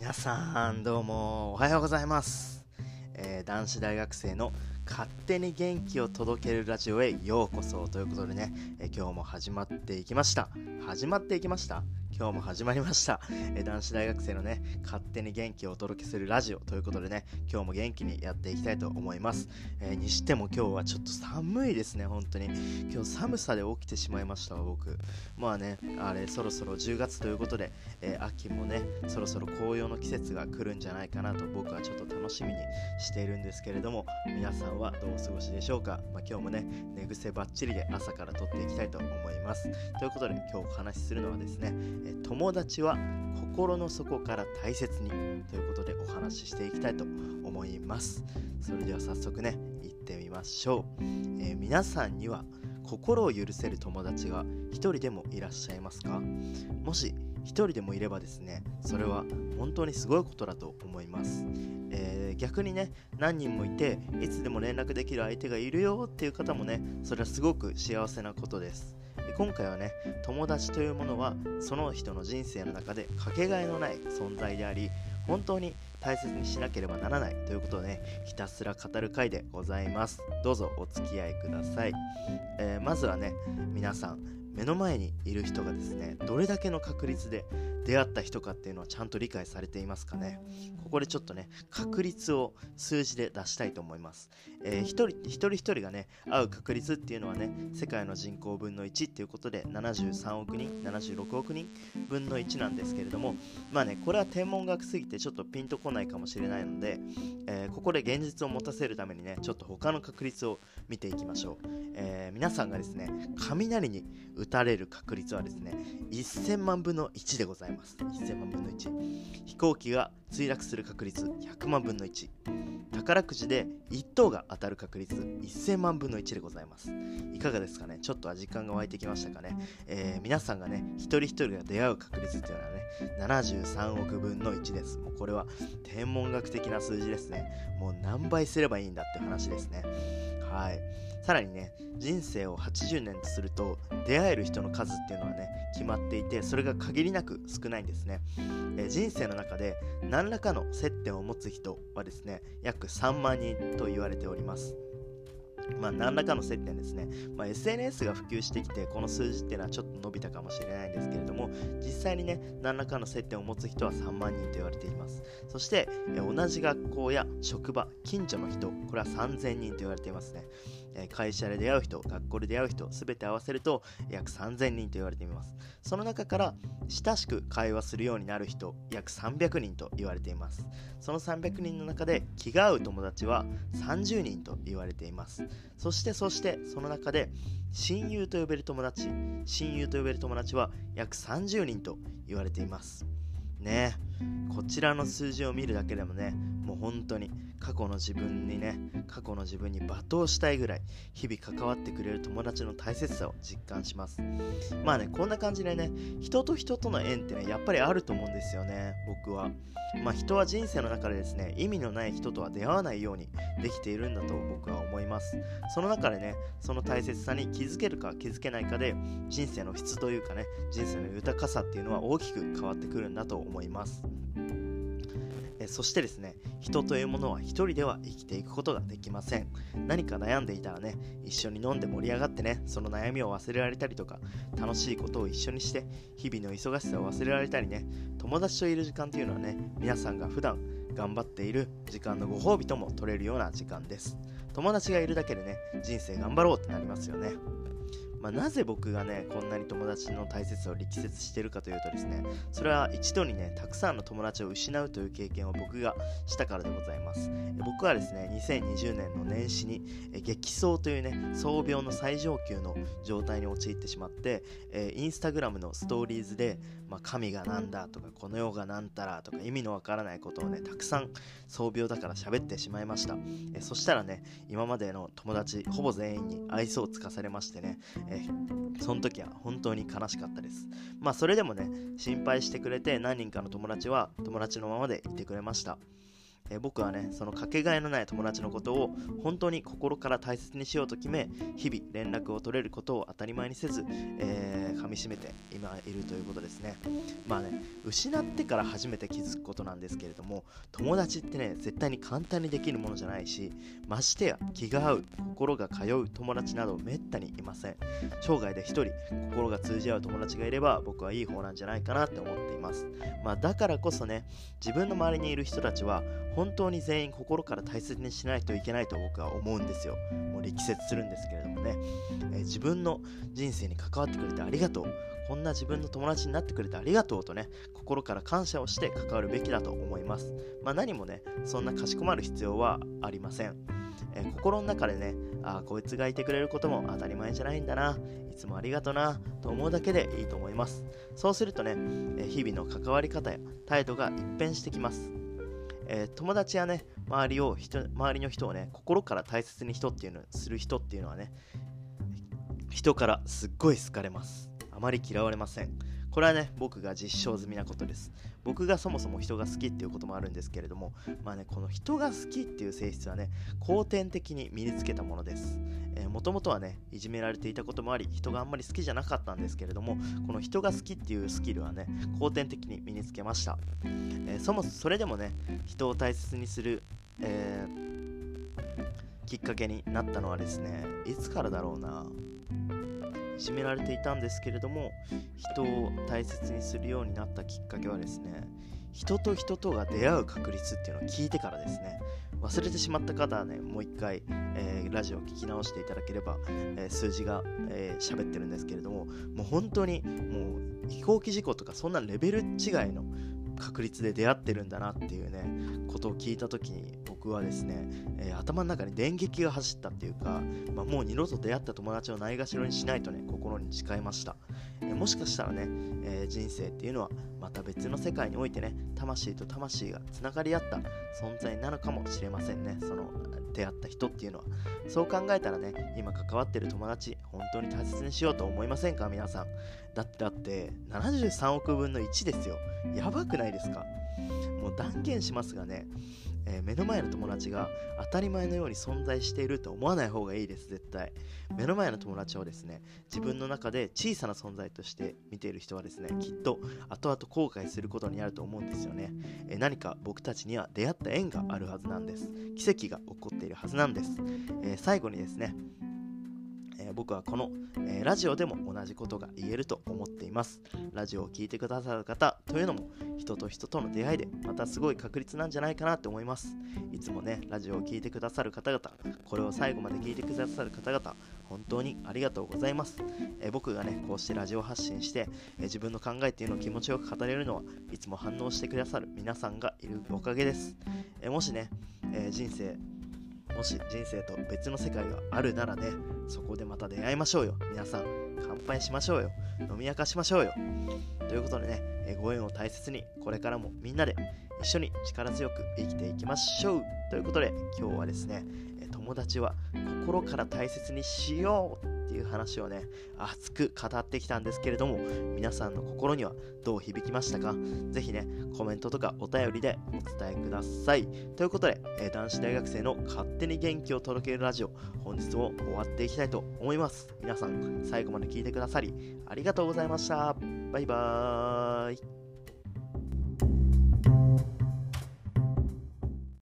皆さんどうもおはようございます、えー男子大学生の勝手に元気を届けるラジオへようこそということでね、えー今日も始まっていきました。始まっていきました。今日も始まりました、え男子大学生のね勝手に元気をお届けするラジオということでね今日も元気にやっていきたいと思います、えーにしても今日はちょっと寒いですね本当に。今日寒さで起きてしまいましたわ僕。まあねあれそろそろ10月ということで、えー秋もねそろそろ紅葉の季節が来るんじゃないかなと僕はちょっと楽しみにしているんですけれども皆さんはどうお過ごしでしょうか、まあ、今日もね寝癖ばっちりで朝から撮っていきたいと思います。ということで今日お話しするのはですね、え友達は心の底から大切にということでお話ししていきたいと思います。それでは早速ね行ってみましょう、えー皆さんには心を許せる友達が一人でもいらっしゃいますか？もし一人でもいればですねそれは本当にすごいことだと思います、えー逆にね何人もいていつでも連絡できる相手がいるよっていう方もねそれはすごく幸せなことです。今回はね友達というものはその人の人生の中でかけがえのない存在であり本当に大切にしなければならないということをねひたすら語る回でございます。どうぞお付き合いください、えーまずはね皆さん目の前にいる人がですねどれだけの確率で出会った人かっていうのはちゃんと理解されていますかね。ここでちょっとね確率を数字で出したいと思います、えー一人一人一人がね会う確率っていうのはね世界の人口分の1っていうことで73億人76億人分の1なんですけれどもまあねこれは天文学すぎてちょっとピンとこないかもしれないので、えーここで現実を持たせるためにねちょっと他の確率を見ていきましょう、えー皆さんがですね雷に打たれる確率はですね1000万分の1でございます1000万分の1飛行機が墜落する確率100万分の1宝くじで1等が当たる確率1000万分の1でございます。いかがですかね？ちょっと味感が湧いてきましたかね、えー皆さんがね一人一人が出会う確率っていうのはね73億分の1です。もうこれは天文学的な数字ですね。もう何倍すればいいんだって話ですね。はい。さらにね人生を80年とすると出会える人の数っていうのはね決まっていてそれが限りなく少ないんですね、えー人生の中で何らかの接点を持つ人はですね約3万人と言われております。まあ、何らかの接点ですね、まあ、SNS が普及してきてこの数字っていうのはちょっと伸びたかもしれないんですけれども実際にね何らかの接点を持つ人は3万人と言われています。そして同じ学校や職場近所の人これは3000人と言われていますね。会社で出会う人学校で出会う人全て合わせると約3000人と言われています。その中から親しく会話するようになる人約300人と言われています。その300人の中で気が合う友達は30人と言われています。そしてそしてその中で親友と呼べる友達親友と呼べる友達は約30人と言われています。ね。こちらの数字を見るだけでもねもう本当に過去の自分にね過去の自分に罵倒したいぐらい日々関わってくれる友達の大切さを実感します。まあねこんな感じでね人と人との縁ってねやっぱりあると思うんですよね僕は。まあ人は人生の中でですね意味のない人とは出会わないようにできているんだと僕は思います。その中でねその大切さに気づけるか気づけないかで人生の質というかね人生の豊かさっていうのは大きく変わってくるんだと思います。そしてですね人というものは一人では生きていくことができません。何か悩んでいたらね一緒に飲んで盛り上がってねその悩みを忘れられたりとか楽しいことを一緒にして日々の忙しさを忘れられたりね友達といる時間っていうのはね皆さんが普段頑張っている時間のご褒美とも取れるような時間です。友達がいるだけでね人生頑張ろうってなりますよね。まあ、なぜ僕がねこんなに友達の大切さを力説してるかというとですねそれは一度にねたくさんの友達を失うという経験を僕がしたからでございます。僕はですね2020年の年始に激走というね創病の最上級の状態に陥ってしまってえインスタグラムのストーリーズで、まあ、神がなんだとかこの世がなんたらとか意味のわからないことをねたくさん創病だから喋ってしまいました。えそしたらね今までの友達ほぼ全員に愛想をつかされましてねえその時は本当に悲しかったです。まあそれでもね、心配してくれて何人かの友達は友達のままでいてくれました。え、僕はねそのかけがえのない友達のことを本当に心から大切にしようと決め日々連絡を取れることを当たり前にせず、えー、噛みしめて今いるということですね。まあね失ってから初めて気づくことなんですけれども友達ってね絶対に簡単にできるものじゃないしましてや気が合う心が通う友達などめったにいません。生涯で1人心が通じ合う友達がいれば僕はいい方なんじゃないかなって思っています、まあ、だからこそね自分の周りにいる人たちは本当に全員心から大切にしないといけないと僕は思うんですよ。もう力説するんですけれどもね、えー、自分の人生に関わってくれてありがとう。こんな自分の友達になってくれてありがとうとね心から感謝をして関わるべきだと思います。まあ何もねそんなかしこまる必要はありません。えー、心の中でね、あこいつがいてくれることも当たり前じゃないんだな、いつもありがとな、と思うだけでいいと思います。そうするとね、えー、日々の関わり方や態度が一変してきます。えー、友達やね、周りを人、周りの人をね、心から大切に人っていうのする人っていうのはね、人からすっごい好かれます。あまり嫌われません。これはね、僕が実証済みなことです。僕がそもそも人が好きっていうこともあるんですけれども、まあね、この人が好きっていう性質はね、後天的に身につけたものです。もともとはね、いじめられていたこともあり、人があんまり好きじゃなかったんですけれども、この人が好きっていうスキルはね、後天的に身につけました。えー、そもそれでもね、人を大切にする、えー、きっかけになったのはですね、いつからだろうな。いじめられていたんですけれども人を大切にするようになったきっかけはですね人と人とが出会う確率っていうのを聞いてからですね忘れてしまった方はねもう一回、えー、ラジオを聞き直していただければ、えー、数字が喋、えー、ってるんですけれどももう本当にもう飛行機事故とかそんなレベル違いの確率で出会ってるんだなっていうねことを聞いた時に僕はですね、えー、頭の中に電撃が走ったっていうか、まあ、もう二度と出会った友達をないがしろにしないとね心に誓いました、えー、もしかしたらね、えー、人生っていうのはまた別の世界においてね魂と魂がつながり合った存在なのかもしれませんね。その出会った人っていうのは。そう考えたらね今関わってる友達本当に大切にしようと思いませんか？皆さん。だってだって73億分の1ですよ。やばくないですか？もう断言しますがねえー、目の前の友達が当たり前のように存在していると思わない方がいいです絶対。目の前の友達をですね自分の中で小さな存在として見ている人はですねきっと後々後悔することになると思うんですよね、えー、何か僕たちには出会った縁があるはずなんです。奇跡が起こっているはずなんです、えー、最後にですねえ僕はこの、えー、ラジオでも同じことが言えると思っています。ラジオを聴いてくださる方というのも人と人との出会いでまたすごい確率なんじゃないかなって思います。いつもね、ラジオを聴いてくださる方々、これを最後まで聞いてくださる方々、本当にありがとうございます。え僕がね、こうしてラジオ発信して、え自分の考えっていうのを気持ちよく語れるのはいつも反応してくださる皆さんがいるおかげです。えもしね、え人生もし人生と別の世界があるならね、そこでまた出会いましょうよ。皆さん、乾杯しましょうよ。飲み明かしましょうよ。ということでね、えご縁を大切に、これからもみんなで一緒に力強く生きていきましょう。ということで、今日はですね、友達は心から大切にしようっていう話をね、熱く語ってきたんですけれども、皆さんの心にはどう響きましたか？ぜひね、コメントとかお便りでお伝えください。ということで、え、男子大学生の勝手に元気を届けるラジオ、本日も終わっていきたいと思います。皆さん、最後まで聞いてくださり、ありがとうございました。バイバーイ。